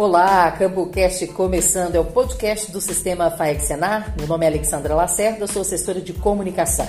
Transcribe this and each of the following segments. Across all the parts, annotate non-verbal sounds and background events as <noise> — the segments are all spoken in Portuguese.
Olá, CampoCast começando, é o podcast do Sistema FAEC Senar. Meu nome é Alexandra Lacerda, sou assessora de comunicação.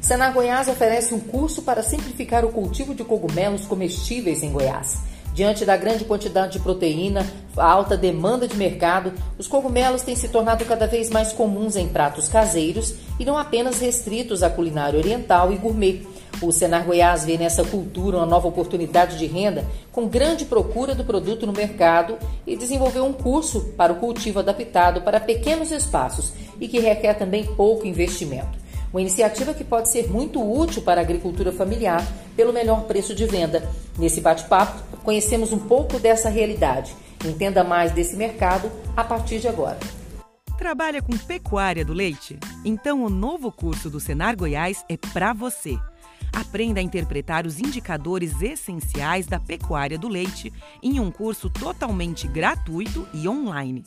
Senar Goiás oferece um curso para simplificar o cultivo de cogumelos comestíveis em Goiás. Diante da grande quantidade de proteína, a alta demanda de mercado, os cogumelos têm se tornado cada vez mais comuns em pratos caseiros e não apenas restritos à culinária oriental e gourmet. O Senar Goiás vê nessa cultura uma nova oportunidade de renda com grande procura do produto no mercado e desenvolveu um curso para o cultivo adaptado para pequenos espaços e que requer também pouco investimento. Uma iniciativa que pode ser muito útil para a agricultura familiar pelo melhor preço de venda. Nesse bate-papo, conhecemos um pouco dessa realidade. Entenda mais desse mercado a partir de agora. Trabalha com pecuária do leite? Então o novo curso do Senar Goiás é para você. Aprenda a interpretar os indicadores essenciais da pecuária do leite em um curso totalmente gratuito e online.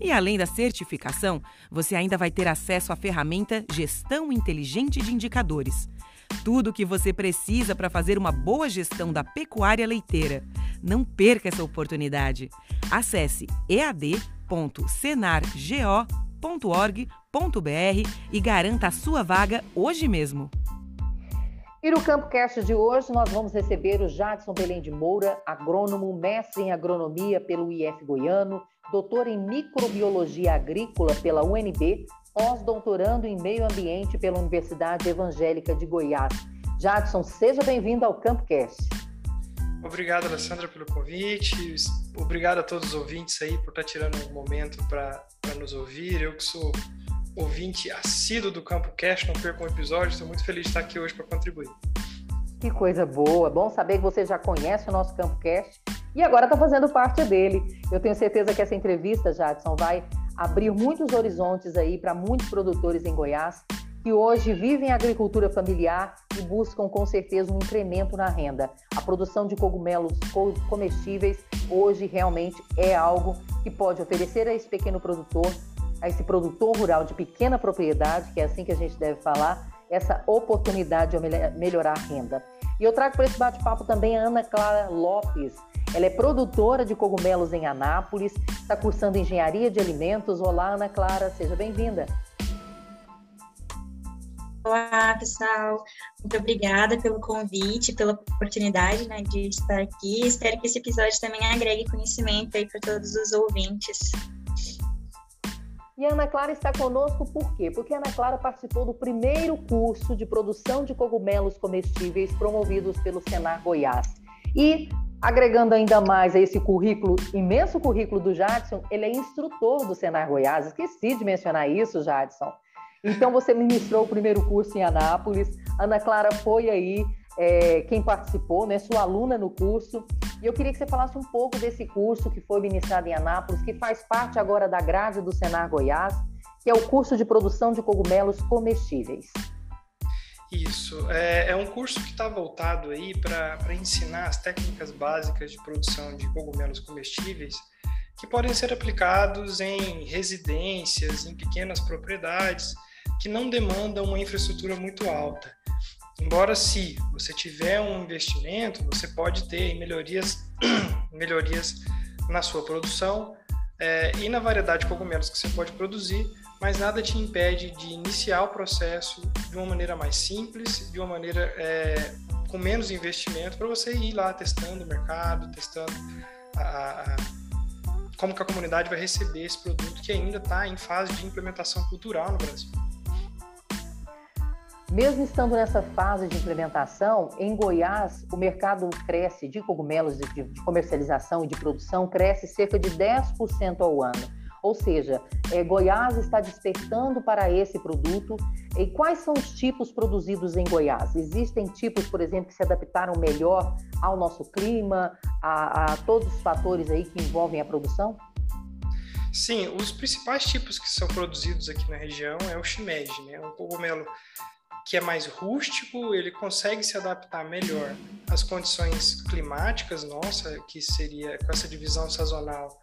E além da certificação, você ainda vai ter acesso à ferramenta Gestão Inteligente de Indicadores. Tudo o que você precisa para fazer uma boa gestão da pecuária leiteira. Não perca essa oportunidade. Acesse ead.senargo.org.br e garanta a sua vaga hoje mesmo. E no CampoCast de hoje nós vamos receber o Jadson Belém de Moura, agrônomo, mestre em agronomia pelo IF Goiano, doutor em microbiologia agrícola pela UNB, pós-doutorando em meio ambiente pela Universidade Evangélica de Goiás. Jadson, seja bem-vindo ao CampoCast. Obrigado, Alessandra, pelo convite. Obrigado a todos os ouvintes aí por estar tirando um momento para nos ouvir. Eu que sou ouvinte assíduo do Campo Cast, não perco um episódio, estou muito feliz de estar aqui hoje para contribuir. Que coisa boa, bom saber que você já conhece o nosso Campo Cast e agora está fazendo parte dele. Eu tenho certeza que essa entrevista, Jadson, vai abrir muitos horizontes aí para muitos produtores em Goiás que hoje vivem a agricultura familiar e buscam com certeza um incremento na renda. A produção de cogumelos comestíveis hoje realmente é algo que pode oferecer a esse pequeno produtor a esse produtor rural de pequena propriedade, que é assim que a gente deve falar, essa oportunidade de melhorar a renda. E eu trago para esse bate-papo também a Ana Clara Lopes. Ela é produtora de cogumelos em Anápolis, está cursando engenharia de alimentos. Olá, Ana Clara, seja bem-vinda. Olá, pessoal. Muito obrigada pelo convite, pela oportunidade né, de estar aqui. Espero que esse episódio também agregue conhecimento para todos os ouvintes. E a Ana Clara está conosco por quê? Porque a Ana Clara participou do primeiro curso de produção de cogumelos comestíveis promovidos pelo Senar Goiás. E, agregando ainda mais a esse currículo, imenso currículo do Jadson, ele é instrutor do Senar Goiás. Esqueci de mencionar isso, Jadson. Então, você ministrou o primeiro curso em Anápolis. Ana Clara foi aí é, quem participou, né, sua aluna no curso. E eu queria que você falasse um pouco desse curso que foi ministrado em Anápolis, que faz parte agora da grade do Senar Goiás, que é o curso de produção de cogumelos comestíveis. Isso, é, é um curso que está voltado aí para ensinar as técnicas básicas de produção de cogumelos comestíveis que podem ser aplicados em residências, em pequenas propriedades que não demandam uma infraestrutura muito alta. Embora se você tiver um investimento, você pode ter melhorias, <clears throat> melhorias na sua produção é, e na variedade de cogumelos que você pode produzir, mas nada te impede de iniciar o processo de uma maneira mais simples, de uma maneira é, com menos investimento, para você ir lá testando o mercado, testando a, a, como que a comunidade vai receber esse produto que ainda está em fase de implementação cultural no Brasil. Mesmo estando nessa fase de implementação, em Goiás, o mercado cresce de cogumelos de, comercialização e de produção cresce cerca de 10% ao ano. Ou seja, é, Goiás está despertando para esse produto. E quais são os tipos produzidos em Goiás? Existem tipos, por exemplo, que se adaptaram melhor ao nosso clima, a, a todos os fatores aí que envolvem a produção? Sim, os principais tipos que são produzidos aqui na região é o shimeji, né? Um cogumelo que é mais rústico, ele consegue se adaptar melhor às condições climáticas nossa, que seria com essa divisão sazonal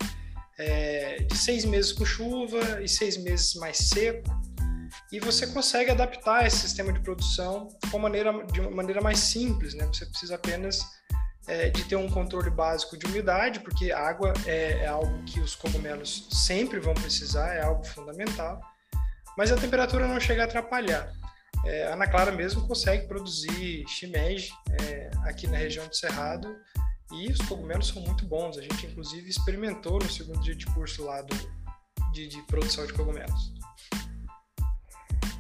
é, de seis meses com chuva e seis meses mais seco. E você consegue adaptar esse sistema de produção uma maneira, de uma maneira mais simples, né? Você precisa apenas é, de ter um controle básico de umidade, porque água é, é, algo que os cogumelos sempre vão precisar, é algo fundamental, mas a temperatura não chega a atrapalhar. É, a Ana Clara mesmo consegue produzir shimeji é, aqui na região do Cerrado e os cogumelos são muito bons. A gente, inclusive, experimentou no segundo dia de curso lá do, de, de produção de cogumelos.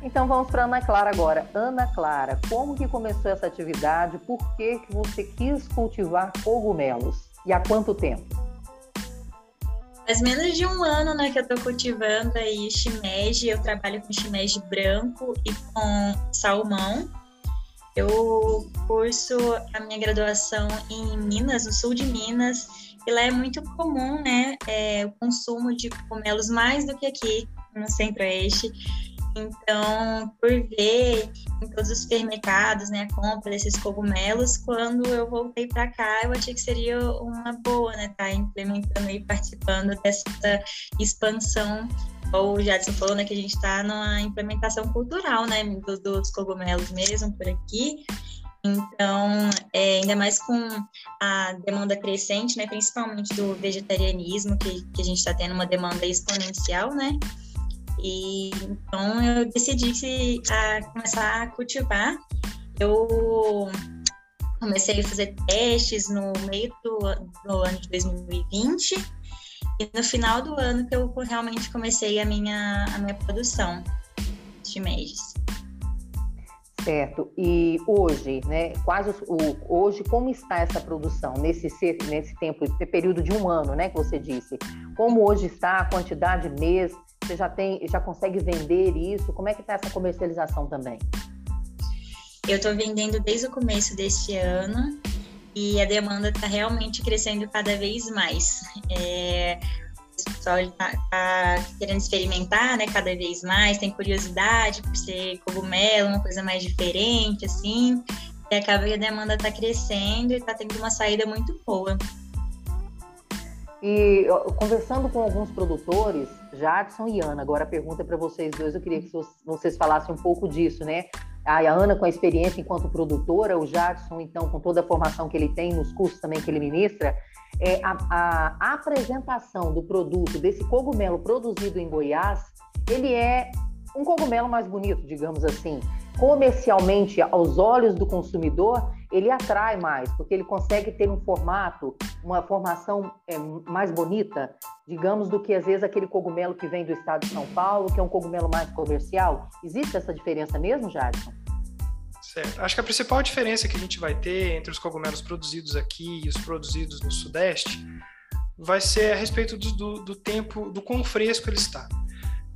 Então vamos para Ana Clara agora. Ana Clara, como que começou essa atividade? Por que, que você quis cultivar cogumelos? E há quanto tempo? Faz menos de um ano né, que eu estou cultivando aí shimeji. Eu trabalho com shimeji branco e com salmão. Eu curso a minha graduação em Minas, no sul de Minas, e lá é muito comum né, é, o consumo de cogumelos mais do que aqui no Centro-Oeste. Então, por ver em todos os supermercados, né, a compra desses cogumelos, quando eu voltei para cá, eu achei que seria uma boa, né, tá implementando e participando dessa expansão. Ou o Jadson falou, né, que a gente está numa implementação cultural, né, dos, dos cogumelos mesmo por aqui. Então, é, ainda mais com a demanda crescente, né, principalmente do vegetarianismo, que, que a gente está tendo uma demanda exponencial, né? E então eu decidi que, a começar a cultivar. Eu comecei a fazer testes no meio do, do ano de 2020 e no final do ano que eu realmente comecei a minha, a minha produção de meses. Certo. E hoje, né? Quase o, hoje, como está essa produção nesse nesse tempo, período de um ano, né? Que você disse. Como hoje está a quantidade mês? Você já tem, já consegue vender isso? Como é que está essa comercialização também? Eu estou vendendo desde o começo deste ano e a demanda está realmente crescendo cada vez mais. É, o pessoal está tá querendo experimentar, né, cada vez mais, tem curiosidade por ser cogumelo, uma coisa mais diferente, assim, e acaba que a demanda está crescendo e está tendo uma saída muito boa. E conversando com alguns produtores, Jadson e Ana, agora a pergunta é para vocês dois, eu queria que vocês falassem um pouco disso, né? A Ana com a experiência enquanto produtora, o Jadson, então, com toda a formação que ele tem, nos cursos também que ele ministra, é, a, a apresentação do produto, desse cogumelo produzido em Goiás, ele é um cogumelo mais bonito, digamos assim. Comercialmente, aos olhos do consumidor, ele atrai mais, porque ele consegue ter um formato, uma formação é, mais bonita, digamos, do que às vezes aquele cogumelo que vem do estado de São Paulo, que é um cogumelo mais comercial. Existe essa diferença mesmo, Jadson? Certo. Acho que a principal diferença que a gente vai ter entre os cogumelos produzidos aqui e os produzidos no Sudeste vai ser a respeito do, do, do tempo, do quão fresco ele está.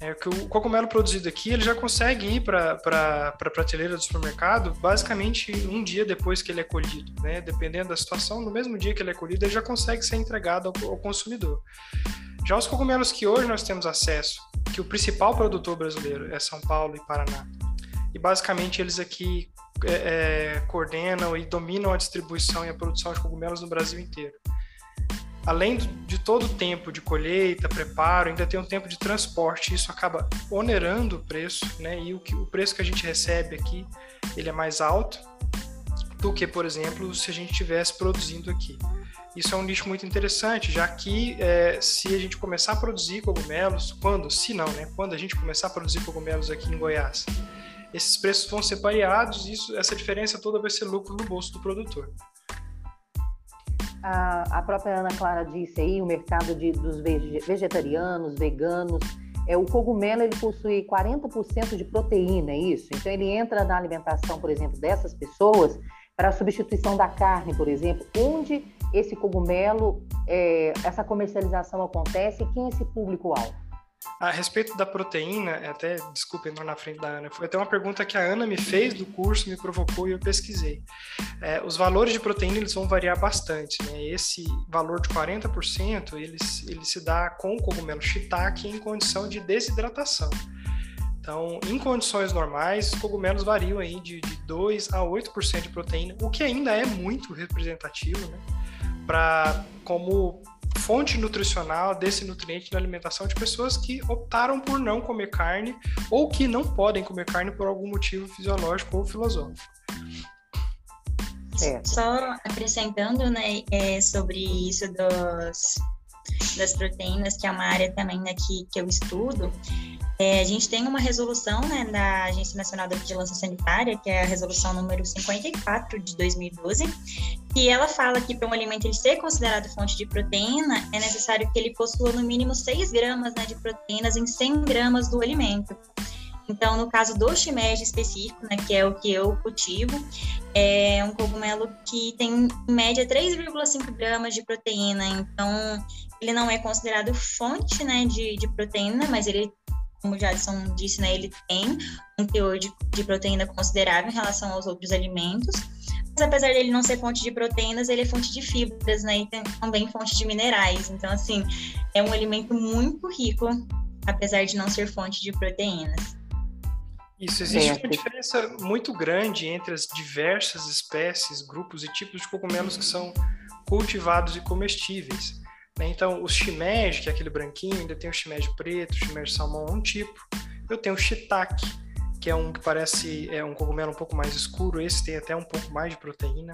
É que o cogumelo produzido aqui ele já consegue ir para a prateleira do supermercado basicamente um dia depois que ele é colhido, né? Dependendo da situação, no mesmo dia que ele é colhido, ele já consegue ser entregado ao, ao consumidor. Já os cogumelos que hoje nós temos acesso, que o principal produtor brasileiro é São Paulo e Paraná, e basicamente eles aqui é, é, coordenam e dominam a distribuição e a produção de cogumelos no Brasil inteiro além de todo o tempo de colheita, preparo, ainda tem um tempo de transporte. Isso acaba onerando o preço, né? E o, que, o preço que a gente recebe aqui, ele é mais alto do que, por exemplo, se a gente estivesse produzindo aqui. Isso é um nicho muito interessante, já que é, se a gente começar a produzir cogumelos, quando, se não, né? Quando a gente começar a produzir cogumelos aqui em Goiás, esses preços vão ser pareados e isso, essa diferença toda vai ser lucro no bolso do produtor a, a própria Ana Clara disse aí, o mercado de, dos vegetarianos, veganos, é, o cogumelo ele possui 40% de proteína, é isso? Então ele entra na alimentação, por exemplo, dessas pessoas para a substituição da carne, por exemplo, onde esse cogumelo, é, essa comercialização acontece e quem é esse público-alvo? A respeito da proteína, é até, desculpe entrar na frente da Ana, foi até uma pergunta que a Ana me fez do curso, me provocou e eu pesquisei. É, os valores de proteína eles vão variar bastante, né? Esse valor de 40% ele, ele se dá com o cogumelo shiitake em condição de desidratação. Então, em condições normais, os cogumelos variam aí de, de 2 a 8% de proteína, o que ainda é muito representativo, né? Para como fonte nutricional desse nutriente na alimentação de pessoas que optaram por não comer carne ou que não podem comer carne por algum motivo fisiológico ou filosófico. Só acrescentando, né, é, sobre isso dos, das proteínas, que é uma área também né, que, que eu estudo, é, a gente tem uma resolução né, da Agência Nacional da Vigilância Sanitária, que é a resolução número 54 de 2012, e ela fala que para um alimento ele ser considerado fonte de proteína, é necessário que ele possua no mínimo 6 gramas né, de proteínas em 100 gramas do alimento. Então, no caso do shimeji específico, né, que é o que eu cultivo, é um cogumelo que tem em média 3,5 gramas de proteína. Então, ele não é considerado fonte né, de, de proteína, mas ele como o Jadson disse, né, ele tem um teor de, de, proteína considerável em relação aos outros alimentos. Mas apesar dele não ser fonte de proteínas, ele é fonte de fibras, né, e tem, também fonte de minerais. Então, assim, é um alimento muito rico, apesar de não ser fonte de proteínas. Isso, existe uma diferença muito grande entre as diversas espécies, grupos e tipos de cogumelos que são cultivados e comestíveis. Né? Então, o shimeji, que é aquele branquinho, ainda tem o shimeji preto, o shimeji salmão é um tipo. Eu tenho o shiitake, que é um que parece é um cogumelo um pouco mais escuro, esse tem até um pouco mais de proteína.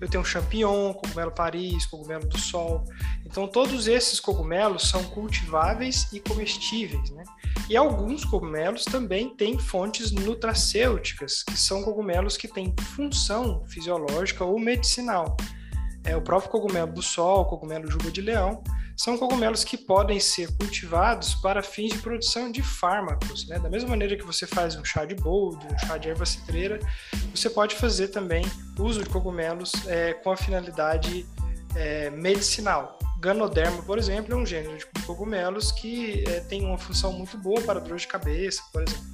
Eu tenho o champignon, cogumelo Paris, cogumelo do sol. Então, todos esses cogumelos são cultiváveis e comestíveis, né? E alguns cogumelos também têm fontes nutracêuticas, que são cogumelos que têm função fisiológica ou medicinal é, o próprio cogumelo do sol, o cogumelo juba de leão, são cogumelos que podem ser cultivados para fins de produção de fármacos. Né? Da mesma maneira que você faz um chá de boldo, um chá de erva citreira, você pode fazer também uso de cogumelos é, com a finalidade é, medicinal. Ganoderma, por exemplo, é um gênero de cogumelos que é, tem uma função muito boa para dor de cabeça, por exemplo.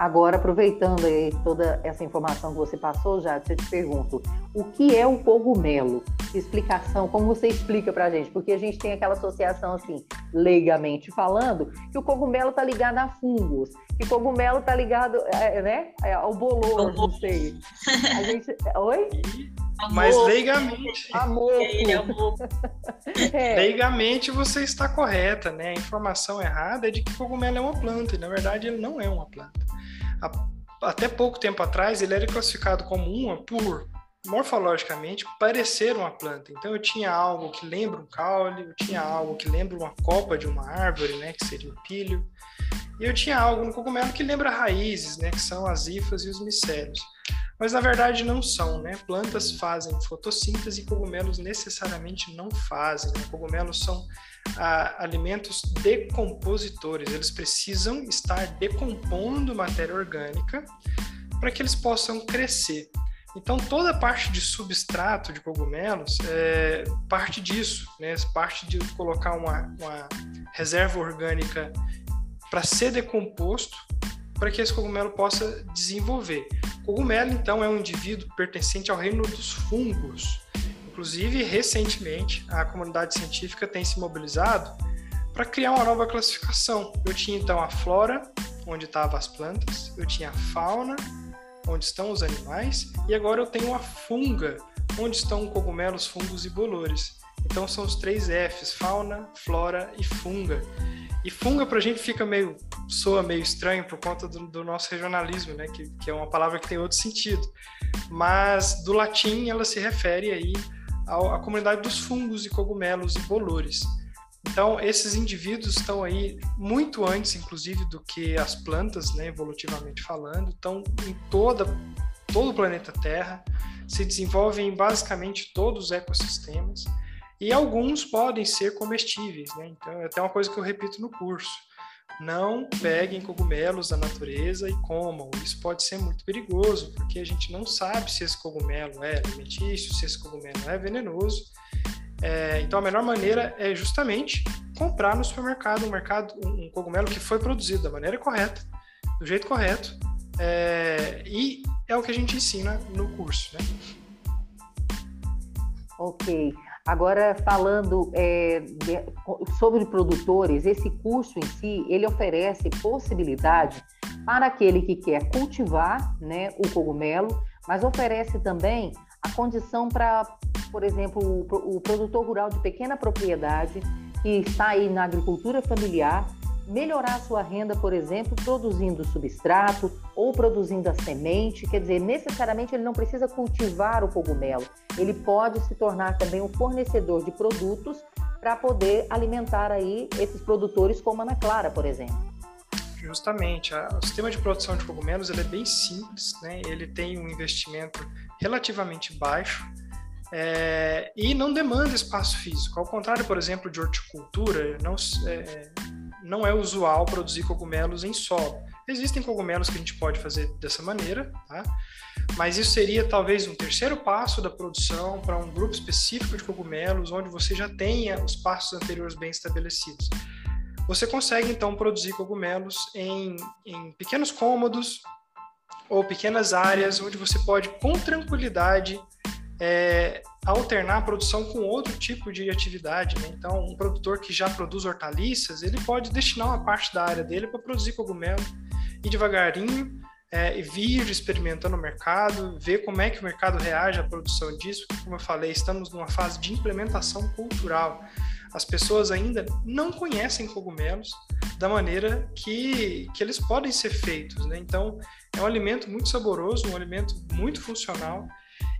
Agora, aproveitando aí toda essa informação que você passou, já eu te pergunto, o que é o cogumelo? Explicação, como você explica pra gente? Porque a gente tem aquela associação, assim, leigamente falando, que o cogumelo está ligado a fungos, que o cogumelo está ligado, é, né, é, ao bolor, não sei. A gente... Oi? Mas leigamente. Amor. <laughs> É. Leigamente você está correta, né? A informação errada é de que cogumelo é uma planta, e na verdade ele não é uma planta até pouco tempo atrás, ele era classificado como uma por morfologicamente parecer uma planta. Então eu tinha algo que lembra um caule, eu tinha algo que lembra uma copa de uma árvore, né, que seria o pilho, e eu tinha algo no cogumelo que lembra raízes, né, que são as hifas e os micélios. Mas na verdade não são, né? Plantas fazem fotossíntese e cogumelos necessariamente não fazem. Né? Cogumelos são ah, alimentos decompositores, eles precisam estar decompondo matéria orgânica para que eles possam crescer. Então, toda parte de substrato de cogumelos é parte disso, né? parte de colocar uma, uma reserva orgânica para ser decomposto para que esse cogumelo possa desenvolver. Cogumelo, então, é um indivíduo pertencente ao reino dos fungos. Inclusive, recentemente, a comunidade científica tem se mobilizado para criar uma nova classificação. Eu tinha, então, a flora, onde estavam as plantas, eu tinha a fauna, onde estão os animais, e agora eu tenho a funga, onde estão cogumelos, fungos e bolores. Então são os três Fs: fauna, flora e funga. E funga para a gente fica meio soa meio estranho por conta do, do nosso regionalismo, né? Que, que, é uma palavra que tem outro sentido. Mas do latim ela se refere aí à, à comunidade dos fungos e cogumelos e bolores. Então esses indivíduos estão aí muito antes, inclusive, do que as plantas, né? Evolutivamente falando, estão em toda todo o planeta Terra, se desenvolvem em basicamente todos os ecossistemas e alguns podem ser comestíveis, né? Então, é até uma coisa que eu repito no curso. Não peguem cogumelos da natureza e comam. Isso pode ser muito perigoso, porque a gente não sabe se esse cogumelo é alimentício, se esse cogumelo é venenoso. É, então, a melhor maneira é justamente comprar no supermercado um, mercado, um, um cogumelo que foi produzido da maneira correta, do jeito correto, é, e é o que a gente ensina no curso, né? Ok. Agora, falando é, sobre produtores, esse curso em si, ele oferece possibilidade para aquele que quer cultivar né, o cogumelo, mas oferece também a condição para, por exemplo, o, o produtor rural de pequena propriedade que está aí na agricultura familiar melhorar sua renda, por exemplo, produzindo substrato ou produzindo a semente. Quer dizer, necessariamente ele não precisa cultivar o cogumelo, ele pode se tornar também um fornecedor de produtos para poder alimentar aí esses produtores como a Ana Clara, por exemplo. Justamente, o sistema de produção de cogumelos ele é bem simples, né? ele tem um investimento relativamente baixo é, e não demanda espaço físico. Ao contrário, por exemplo, de horticultura, não, é, não é usual produzir cogumelos em solo. Existem cogumelos que a gente pode fazer dessa maneira, tá? mas isso seria talvez um terceiro passo da produção para um grupo específico de cogumelos, onde você já tenha os passos anteriores bem estabelecidos. Você consegue então produzir cogumelos em, em pequenos cômodos ou pequenas áreas, onde você pode com tranquilidade é, alternar a produção com outro tipo de atividade. Né? Então, um produtor que já produz hortaliças, ele pode destinar uma parte da área dele para produzir cogumelo e devagarinho é, vir experimentando o mercado, ver como é que o mercado reage à produção disso. Como eu falei, estamos numa fase de implementação cultural. As pessoas ainda não conhecem cogumelos da maneira que, que eles podem ser feitos. Né? Então, é um alimento muito saboroso, um alimento muito funcional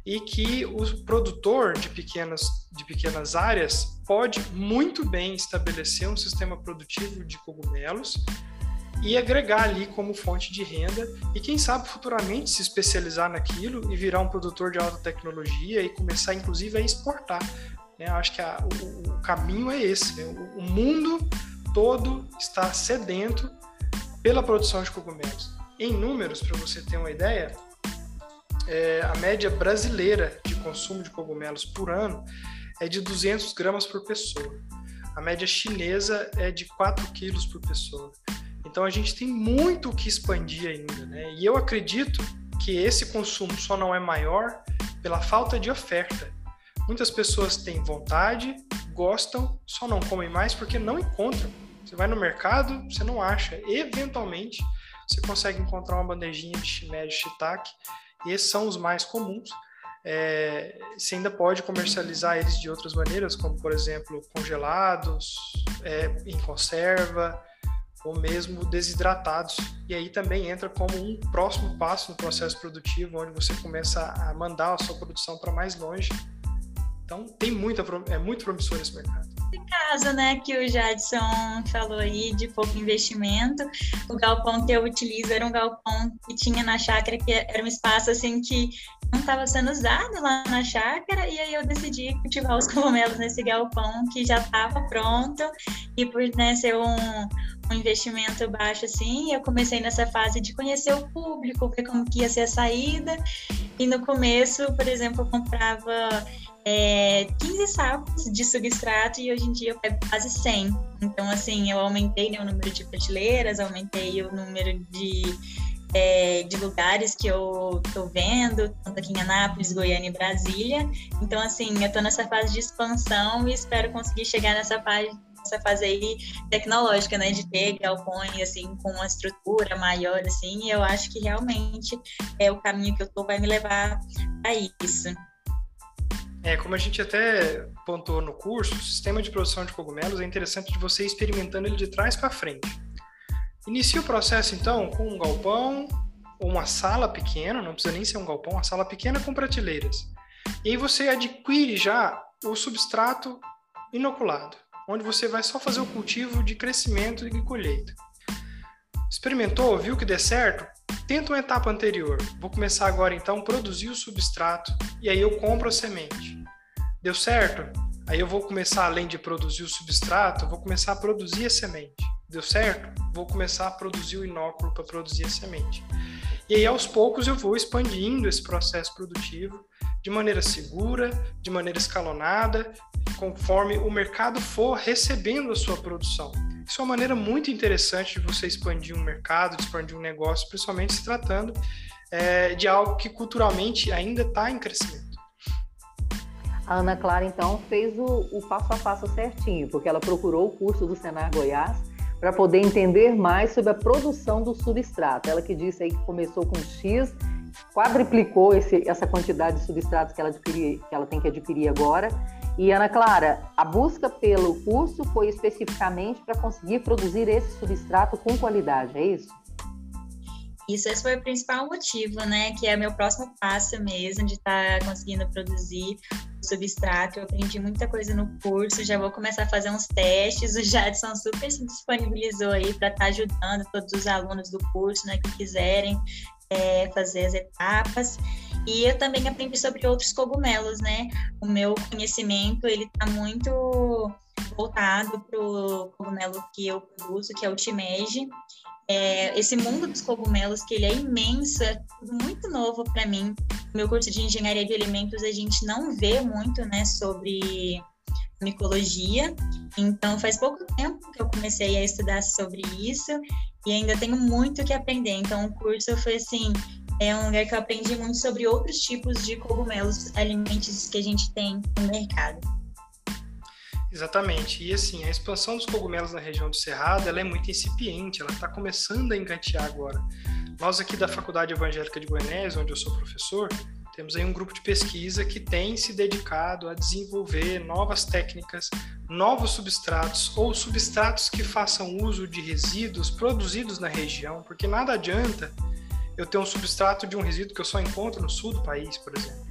e que o produtor de pequenas, de pequenas áreas pode muito bem estabelecer um sistema produtivo de cogumelos e agregar ali como fonte de renda e quem sabe futuramente se especializar naquilo e virar um produtor de alta tecnologia e começar inclusive a exportar. Né? Acho que a, o, o, caminho é esse. Né? O, o mundo todo está sedento pela produção de cogumelos. Em números, para você ter uma ideia, é, a média brasileira de consumo de cogumelos por ano é de 200 gramas por pessoa. A média chinesa é de 4 quilos por pessoa. Então a gente tem muito o que expandir ainda, né? E eu acredito que esse consumo só não é maior pela falta de oferta. Muitas pessoas têm vontade, gostam, só não comem mais porque não encontram. Você vai no mercado, você não acha. Eventualmente, você consegue encontrar uma bandejinha de shimeji shiitake e esses são os mais comuns. É, você ainda pode comercializar eles de outras maneiras, como por exemplo congelados, é, em conserva ou mesmo desidratados. E aí também entra como um próximo passo no processo produtivo, onde você começa a mandar a sua produção para mais longe. Então tem muita, é muito promissor esse mercado casa, né, que o Jadson falou aí de pouco investimento. O galpão que eu utilizo era um galpão que tinha na chácara, que era um espaço assim que não estava sendo usado lá na chácara, e aí eu decidi cultivar os <laughs> cogumelos nesse galpão que já estava pronto, e por né, ser um, um investimento baixo assim, eu comecei nessa fase de conhecer o público, ver como que ia ser a saída, e no começo, por exemplo, eu comprava é, 15 sacos de substrato e hoje em dia eu pego quase 100. Então, assim, eu aumentei né, o número de prateleiras, aumentei o número de, é, de lugares que eu tô vendo, tanto aqui em Anápolis, Goiânia e Brasília. Então, assim, eu tô nessa fase de expansão e espero conseguir chegar nessa fase essa fase aí tecnológica, né, de ter galpões assim com uma estrutura maior assim, eu acho que realmente é o caminho que eu tô vai me levar a isso. É, como a gente até pontuou no curso, o sistema de produção de cogumelos é interessante de você ir experimentando ele de trás para frente. Inicia o processo então com um galpão ou uma sala pequena, não precisa nem ser um galpão, uma sala pequena com prateleiras. E aí você adquire já o substrato inoculado, onde você vai só fazer o cultivo de crescimento e colheita. Experimentou, viu que der certo? Tenta uma etapa anterior. Vou começar agora então a produzir o substrato e aí eu compro a semente. Deu certo? Aí eu vou começar, além de produzir o substrato, vou começar a produzir a semente. Deu certo? Vou começar a produzir o inóculo para produzir a semente. E aí, aos poucos, eu vou expandindo esse processo produtivo de maneira segura, de maneira escalonada, conforme o mercado for recebendo a sua produção. Isso é uma maneira muito interessante de você expandir um mercado, de expandir um negócio, principalmente se tratando é, de algo que culturalmente ainda está em crescimento. A Ana Clara, então, fez o, o, passo a passo certinho, porque ela procurou o curso do Senar Goiás para poder entender mais sobre a produção do substrato. Ela que disse aí que começou com X, quadriplicou esse, essa quantidade de substratos que ela, que ela tem que adquirir agora E Ana Clara, a busca pelo curso foi especificamente para conseguir produzir esse substrato com qualidade, é isso? Isso, esse foi o principal motivo, né? Que é meu próximo passo mesmo, de estar tá conseguindo produzir o substrato. Eu aprendi muita coisa no curso, já vou começar a fazer uns testes. O Jadson super se disponibilizou aí para estar tá ajudando todos os alunos do curso, né? Que quiserem é, fazer as etapas. E eu também aprendi sobre outros cogumelos, né? O meu conhecimento, ele está muito voltado para o cogumelo que eu produzo, que é o shimeji é, esse mundo dos cogumelos, que ele é imenso, é muito novo para mim. No meu curso de engenharia de alimentos, a gente não vê muito, né, sobre micologia. Então, faz pouco tempo que eu comecei a estudar sobre isso e ainda tenho muito que aprender. Então, o curso foi assim, é um lugar que eu aprendi muito sobre outros tipos de cogumelos alimentícios que a gente tem no mercado. Exatamente. E assim, a expansão dos cogumelos na região do Cerrado ela é muito incipiente, ela está começando a encantear agora. Nós aqui da Faculdade Evangélica de Goiás, onde eu sou professor, temos aí um grupo de pesquisa que tem se dedicado a desenvolver novas técnicas, novos substratos ou substratos que façam uso de resíduos produzidos na região, porque nada adianta eu ter um substrato de um resíduo que eu só encontro no sul do país, por exemplo.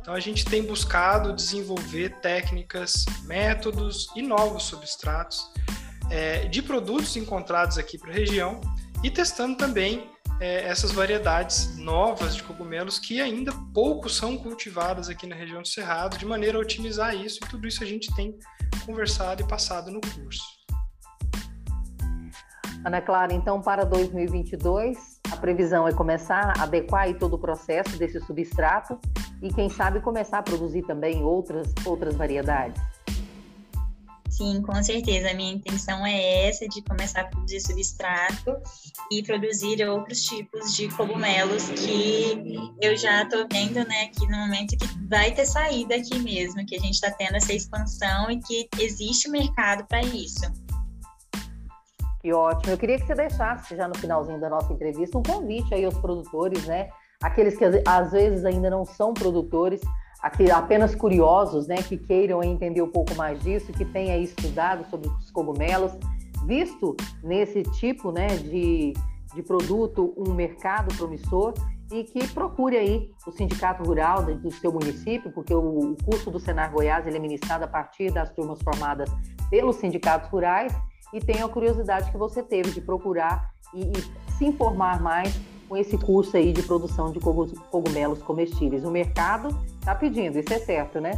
Então a gente tem buscado desenvolver técnicas, métodos e novos substratos é, de produtos encontrados aqui para a região e testando também é, essas variedades novas de cogumelos que ainda pouco são cultivadas aqui na região do Cerrado, de maneira a otimizar isso e tudo isso a gente tem conversado e passado no curso. Ana Clara, então para 2022 a previsão é começar a adequar todo o processo desse substrato e, quem sabe, começar a produzir também outras, outras variedades. Sim, com certeza. A minha intenção é essa, de começar a produzir substrato e produzir outros tipos de cogumelos que eu já estou vendo, né, que no momento que vai ter saída aqui mesmo, que a gente está tendo essa expansão e que existe mercado para isso. Que ótimo. Eu queria que você deixasse já no finalzinho da nossa entrevista um convite aí aos produtores, né? Aqueles que às vezes ainda não são produtores, apenas curiosos, né? Que queiram entender um pouco mais disso, que tenham estudado sobre os cogumelos, visto nesse tipo, né? De, de produto um mercado promissor e que procure aí o sindicato rural do seu município, porque o, curso do Senar Goiás é ministrado a partir das turmas formadas pelos sindicatos rurais e tenho a curiosidade que você teve de procurar e, e se informar mais com esse curso aí de produção de cogumelos comestíveis. O mercado está pedindo, isso é certo, né?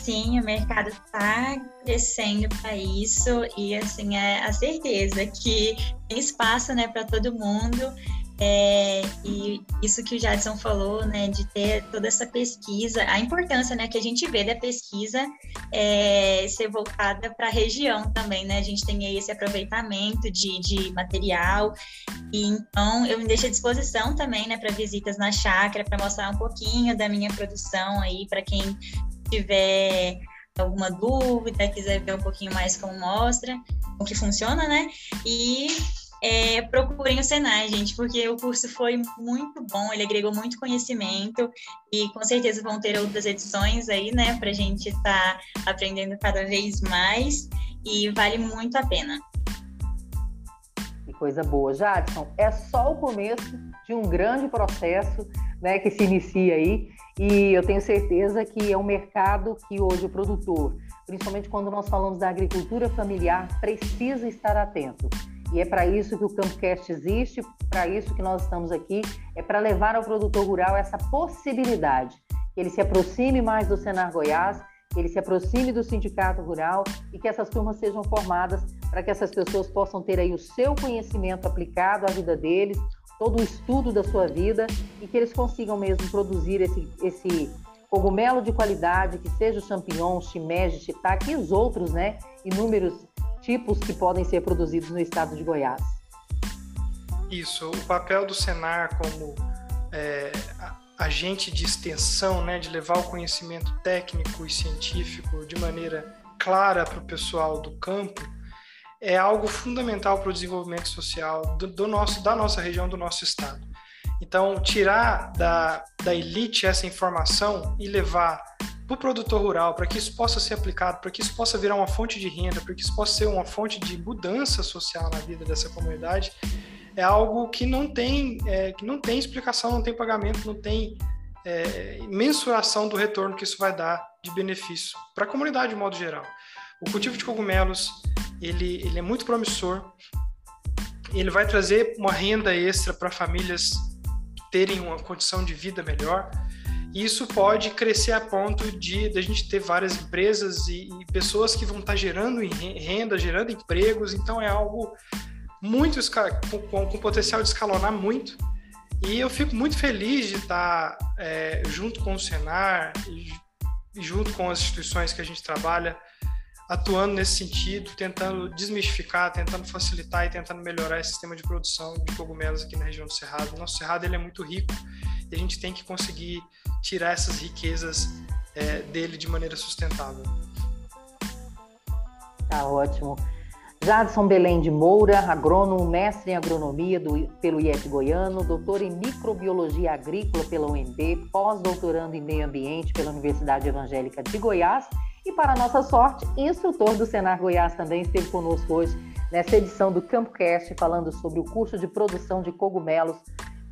Sim, o mercado está crescendo para isso e assim é a certeza que tem espaço, né, para todo mundo é, e isso que o Jadson falou, né, de ter toda essa pesquisa, a importância, né, que a gente vê da pesquisa é, ser voltada para a região também, né, a gente tem aí esse aproveitamento de, de material, e então eu me deixo à disposição também, né, para visitas na chácara, para mostrar um pouquinho da minha produção aí, para quem tiver alguma dúvida, quiser ver um pouquinho mais como mostra, o que funciona, né, e é, procurem o Senai, gente, porque o curso foi muito bom, ele agregou muito conhecimento e com certeza vão ter outras edições aí, né, para a gente estar tá aprendendo cada vez mais e vale muito a pena. Que coisa boa. Jadson, é só o começo de um grande processo né, que se inicia aí e eu tenho certeza que é um mercado que hoje o produtor, principalmente quando nós falamos da agricultura familiar, precisa estar atento. E é para isso que o CampoCast existe, para isso que nós estamos aqui, é para levar ao produtor rural essa possibilidade, que ele se aproxime mais do Senar Goiás, que ele se aproxime do sindicato rural e que essas turmas sejam formadas para que essas pessoas possam ter aí o seu conhecimento aplicado à vida deles, todo o estudo da sua vida e que eles consigam mesmo produzir esse, esse cogumelo de qualidade, que seja o champignon, shimeji, shiitake e os outros, né, inúmeros tipos que podem ser produzidos no estado de Goiás. Isso, o papel do Senar como é, agente de extensão, né, de levar o conhecimento técnico e científico de maneira clara para o pessoal do campo, é algo fundamental para o desenvolvimento social do, do, nosso, da nossa região, do nosso estado. Então, tirar da, da elite essa informação e levar para o produtor rural, para que isso possa ser aplicado, para que isso possa virar uma fonte de renda, para que isso possa ser uma fonte de mudança social na vida dessa comunidade, é algo que não tem, é, que não tem explicação, não tem pagamento, não tem é, mensuração do retorno que isso vai dar de benefício para a comunidade de modo geral. O cultivo de cogumelos ele, ele é muito promissor, ele vai trazer uma renda extra para famílias terem uma condição de vida melhor. E isso pode crescer a ponto de, de a gente ter várias empresas e, e pessoas que vão estar gerando renda, gerando empregos. Então é algo muito com, com potencial de escalonar muito. E eu fico muito feliz de estar é, junto com o Senar e, e junto com as instituições que a gente trabalha, atuando nesse sentido, tentando desmistificar, tentando facilitar e tentando melhorar esse sistema de produção de cogumelos aqui na região do Cerrado. Nosso Cerrado ele é muito rico e a gente tem que conseguir tirar essas riquezas é, dele de maneira sustentável. Tá ótimo. Jadson Belém de Moura, agrônomo, mestre em agronomia do, pelo IF Goiano, doutor em microbiologia agrícola pela UNB, pós-doutorando em meio ambiente pela Universidade Evangélica de Goiás e, para nossa sorte, instrutor do Senar Goiás também esteve conosco hoje nessa edição do CampoCast falando sobre o curso de produção de cogumelos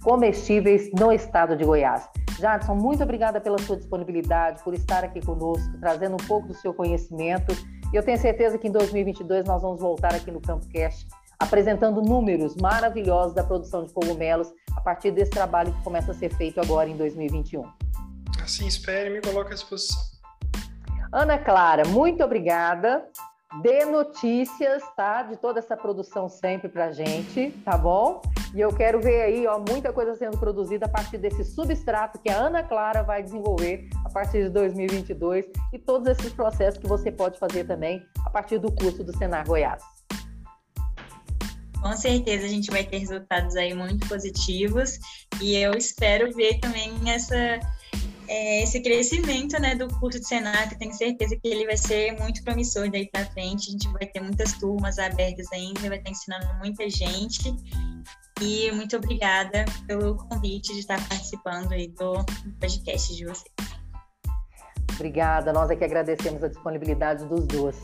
comestíveis no estado de Goiás. Jadson, muito obrigada pela sua disponibilidade, por estar aqui conosco, trazendo um pouco do seu conhecimento e eu tenho certeza que em 2022 nós vamos voltar aqui no CampoCast apresentando números maravilhosos da produção de cogumelos a partir desse trabalho que começa a ser feito agora em 2021. Assim espere e me coloque à disposição. Ana Clara, muito obrigada. Dê notícias, tá? De toda essa produção sempre pra gente, tá bom? E eu quero ver aí, ó, muita coisa sendo produzida a partir desse substrato que a Ana Clara vai desenvolver a partir de 2022 e todos esses processos que você pode fazer também a partir do curso do Senar Goiás. Com certeza a gente vai ter resultados aí muito positivos e eu espero ver também essa é, esse crescimento né, do curso de Senac, tenho certeza que ele vai ser muito promissor daí para frente. A gente vai ter muitas turmas abertas ainda, vai estar ensinando muita gente. E muito obrigada pelo convite de estar participando aí do podcast de vocês. Obrigada, nós é que agradecemos a disponibilidade dos dois.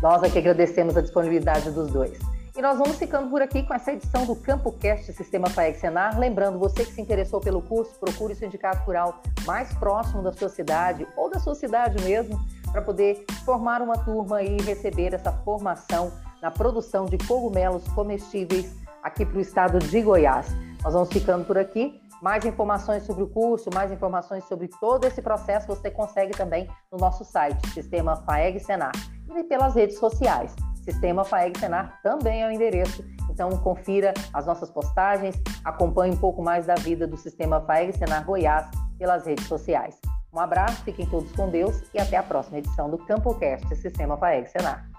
Nós é que agradecemos a disponibilidade dos dois. E nós vamos ficando por aqui com essa edição do CampoCast Sistema FAEG Senar. Lembrando, você que se interessou pelo curso, procure o sindicato rural mais próximo da sua cidade ou da sua cidade mesmo, para poder formar uma turma e receber essa formação na produção de cogumelos comestíveis aqui para o estado de Goiás. Nós vamos ficando por aqui. Mais informações sobre o curso, mais informações sobre todo esse processo você consegue também no nosso site, Sistema FAEG Senar, e pelas redes sociais. Sistema FAEG Senar também é o endereço. Então, confira as nossas postagens, acompanhe um pouco mais da vida do Sistema FAEG Senar Goiás pelas redes sociais. Um abraço, fiquem todos com Deus e até a próxima edição do CampoCast Sistema FAEG Senar.